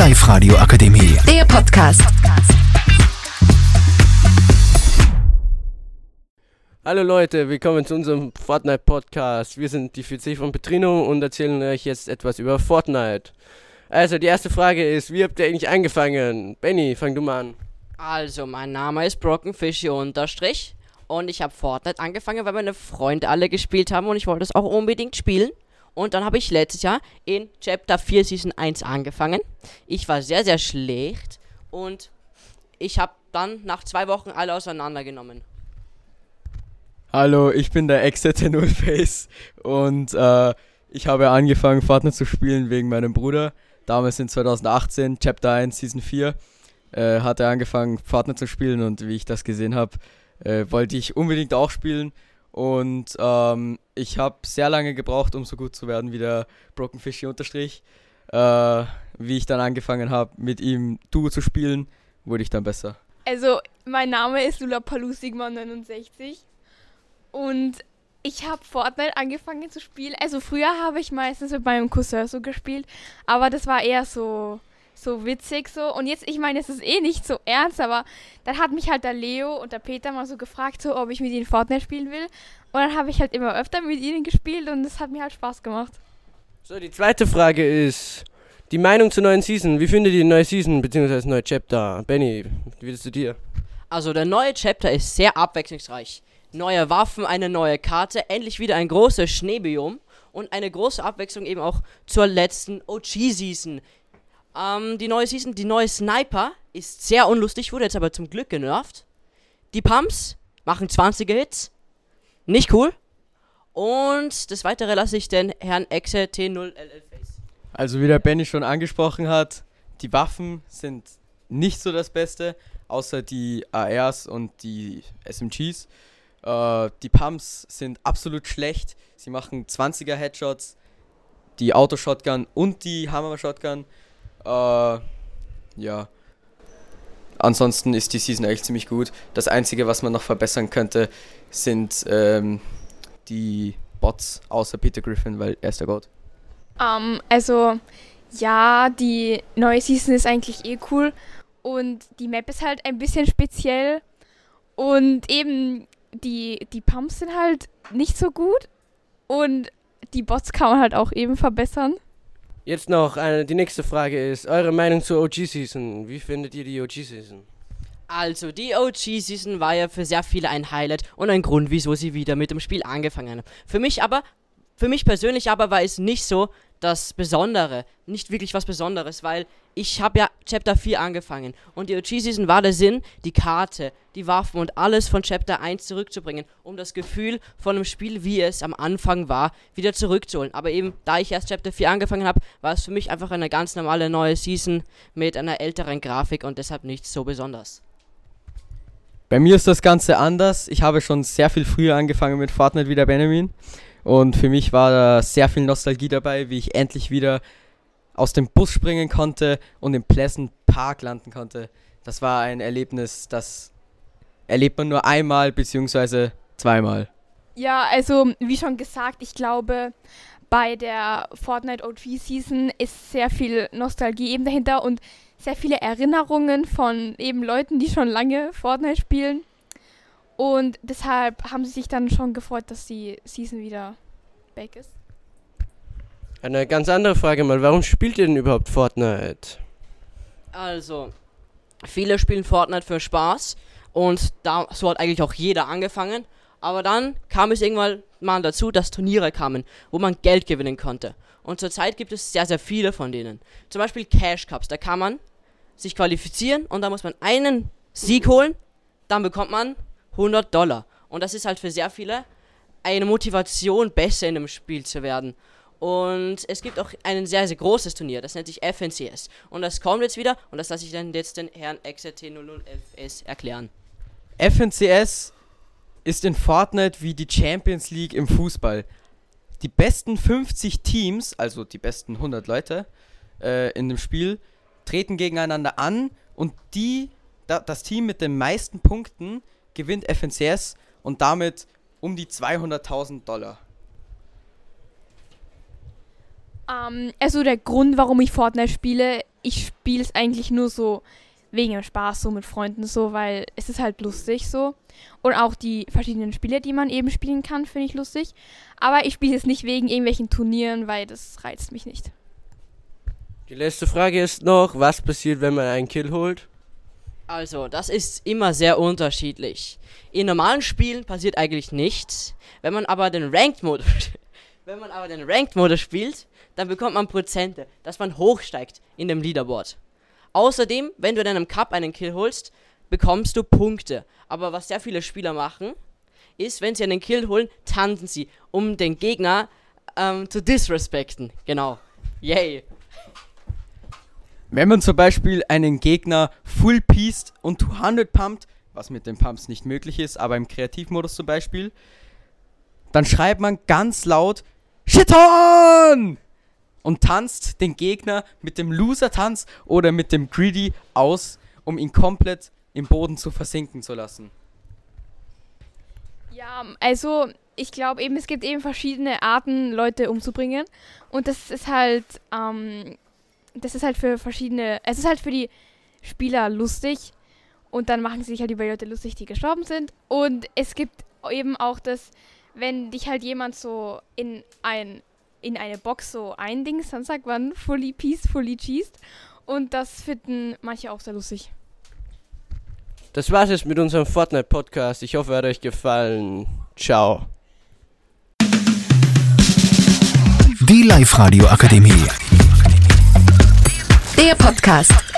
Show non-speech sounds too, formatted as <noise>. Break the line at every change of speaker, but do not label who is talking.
Live Radio Akademie.
Der Podcast.
Hallo Leute, willkommen zu unserem Fortnite Podcast. Wir sind die 40 von Petrino und erzählen euch jetzt etwas über Fortnite. Also, die erste Frage ist, wie habt ihr eigentlich angefangen? Benny, fang du mal an.
Also, mein Name ist Brokenfishy unterstrich und ich habe Fortnite angefangen, weil meine Freunde alle gespielt haben und ich wollte es auch unbedingt spielen. Und dann habe ich letztes Jahr in Chapter 4 Season 1 angefangen. Ich war sehr, sehr schlecht und ich habe dann nach zwei Wochen alle auseinandergenommen.
Hallo, ich bin der Exeter Nullface und äh, ich habe angefangen Fortnite zu spielen wegen meinem Bruder. Damals in 2018, Chapter 1, Season 4, äh, hat er angefangen Fortnite zu spielen und wie ich das gesehen habe, äh, wollte ich unbedingt auch spielen. Und ähm, ich habe sehr lange gebraucht, um so gut zu werden wie der Broken Fishy unterstrich. Äh, wie ich dann angefangen habe, mit ihm Duo zu spielen, wurde ich dann besser.
Also, mein Name ist Lula Sigma 69 und ich habe Fortnite angefangen zu spielen. Also früher habe ich meistens mit meinem Cousin so gespielt, aber das war eher so so witzig so. Und jetzt, ich meine, es ist eh nicht so ernst, aber dann hat mich halt der Leo und der Peter mal so gefragt, so, ob ich mit ihnen Fortnite spielen will. Und dann habe ich halt immer öfter mit ihnen gespielt und es hat mir halt Spaß gemacht.
So, die zweite Frage ist die Meinung zur neuen Season. Wie findet ihr die neue Season bzw. das neue Chapter? Benny, wie willst du dir?
Also, der neue Chapter ist sehr abwechslungsreich. Neue Waffen, eine neue Karte, endlich wieder ein großes Schneebiom und eine große Abwechslung eben auch zur letzten OG-Season. Ähm, die neue Season, die neue Sniper ist sehr unlustig, wurde jetzt aber zum Glück genervt. Die Pumps machen 20er Hits. Nicht cool. Und das weitere lasse ich den Herrn Exe T0LL Face.
Also wie der Benny schon angesprochen hat, die Waffen sind nicht so das Beste, außer die ARs und die SMGs. Äh, die Pumps sind absolut schlecht. Sie machen 20er Headshots, die Auto-Shotgun und die Hammer-Shotgun äh, ja. Ansonsten ist die Season eigentlich ziemlich gut. Das Einzige, was man noch verbessern könnte, sind ähm, die Bots außer Peter Griffin, weil er ist der Gott.
Um, ähm, also, ja, die neue Season ist eigentlich eh cool. Und die Map ist halt ein bisschen speziell. Und eben die, die Pumps sind halt nicht so gut. Und die Bots kann man halt auch eben verbessern.
Jetzt noch eine, die nächste Frage ist eure Meinung zur OG-Season. Wie findet ihr die OG-Season?
Also, die OG-Season war ja für sehr viele ein Highlight und ein Grund, wieso sie wieder mit dem Spiel angefangen haben. Für mich aber, für mich persönlich aber war es nicht so, das Besondere, nicht wirklich was Besonderes, weil ich habe ja Chapter 4 angefangen und die OG-Season war der Sinn, die Karte, die Waffen und alles von Chapter 1 zurückzubringen, um das Gefühl von einem Spiel, wie es am Anfang war, wieder zurückzuholen. Aber eben, da ich erst Chapter 4 angefangen habe, war es für mich einfach eine ganz normale neue Season mit einer älteren Grafik und deshalb nichts so besonders.
Bei mir ist das Ganze anders. Ich habe schon sehr viel früher angefangen mit Fortnite wie der Benjamin. Und für mich war da sehr viel Nostalgie dabei, wie ich endlich wieder aus dem Bus springen konnte und im Pleasant Park landen konnte. Das war ein Erlebnis, das erlebt man nur einmal bzw. zweimal.
Ja, also wie schon gesagt, ich glaube, bei der Fortnite OG Season ist sehr viel Nostalgie eben dahinter und sehr viele Erinnerungen von eben Leuten, die schon lange Fortnite spielen. Und deshalb haben sie sich dann schon gefreut, dass die Season wieder back ist.
Eine ganz andere Frage mal, warum spielt ihr denn überhaupt Fortnite?
Also, viele spielen Fortnite für Spaß und da so hat eigentlich auch jeder angefangen. Aber dann kam es irgendwann mal dazu, dass Turniere kamen, wo man Geld gewinnen konnte. Und zurzeit gibt es sehr, sehr viele von denen. Zum Beispiel Cash Cups, da kann man sich qualifizieren und da muss man einen Sieg holen, dann bekommt man 100 Dollar. Und das ist halt für sehr viele eine Motivation, besser in dem Spiel zu werden. Und es gibt auch ein sehr, sehr großes Turnier, das nennt sich FNCS. Und das kommt jetzt wieder und das lasse ich dann jetzt den Herrn XRT00FS erklären.
FNCS ist in Fortnite wie die Champions League im Fußball. Die besten 50 Teams, also die besten 100 Leute äh, in dem Spiel, treten gegeneinander an und die, da, das Team mit den meisten Punkten gewinnt FNCS und damit um die 200.000 Dollar.
Ähm, also der Grund, warum ich Fortnite spiele, ich spiele es eigentlich nur so wegen dem Spaß, so mit Freunden so, weil es ist halt lustig so. Und auch die verschiedenen Spiele, die man eben spielen kann, finde ich lustig. Aber ich spiele es nicht wegen irgendwelchen Turnieren, weil das reizt mich nicht.
Die letzte Frage ist noch, was passiert, wenn man einen Kill holt?
Also, das ist immer sehr unterschiedlich. In normalen Spielen passiert eigentlich nichts. Wenn man aber den Ranked-Modus, <laughs> wenn man aber den Ranked-Modus spielt, dann bekommt man Prozente, dass man hochsteigt in dem Leaderboard. Außerdem, wenn du in einem Cup einen Kill holst, bekommst du Punkte. Aber was sehr viele Spieler machen, ist, wenn sie einen Kill holen, tanzen sie, um den Gegner ähm, zu disrespekten. Genau. Yay.
Wenn man zum Beispiel einen Gegner full pieced und 200 pumpt, was mit den Pumps nicht möglich ist, aber im Kreativmodus zum Beispiel, dann schreibt man ganz laut Shit on! und tanzt den Gegner mit dem Loser-Tanz oder mit dem Greedy aus, um ihn komplett im Boden zu versinken zu lassen.
Ja, also ich glaube eben, es gibt eben verschiedene Arten, Leute umzubringen. Und das ist halt, ähm, das ist halt für verschiedene, es ist halt für die Spieler lustig. Und dann machen sie sich halt über die Leute lustig, die gestorben sind. Und es gibt eben auch das, wenn dich halt jemand so in ein in eine Box so ein Ding, dann sagt man fully peace, fully cheesed. Und das finden manche auch sehr lustig.
Das war's jetzt mit unserem Fortnite-Podcast. Ich hoffe, er hat euch gefallen. Ciao.
Die Live-Radio Akademie. Der Podcast.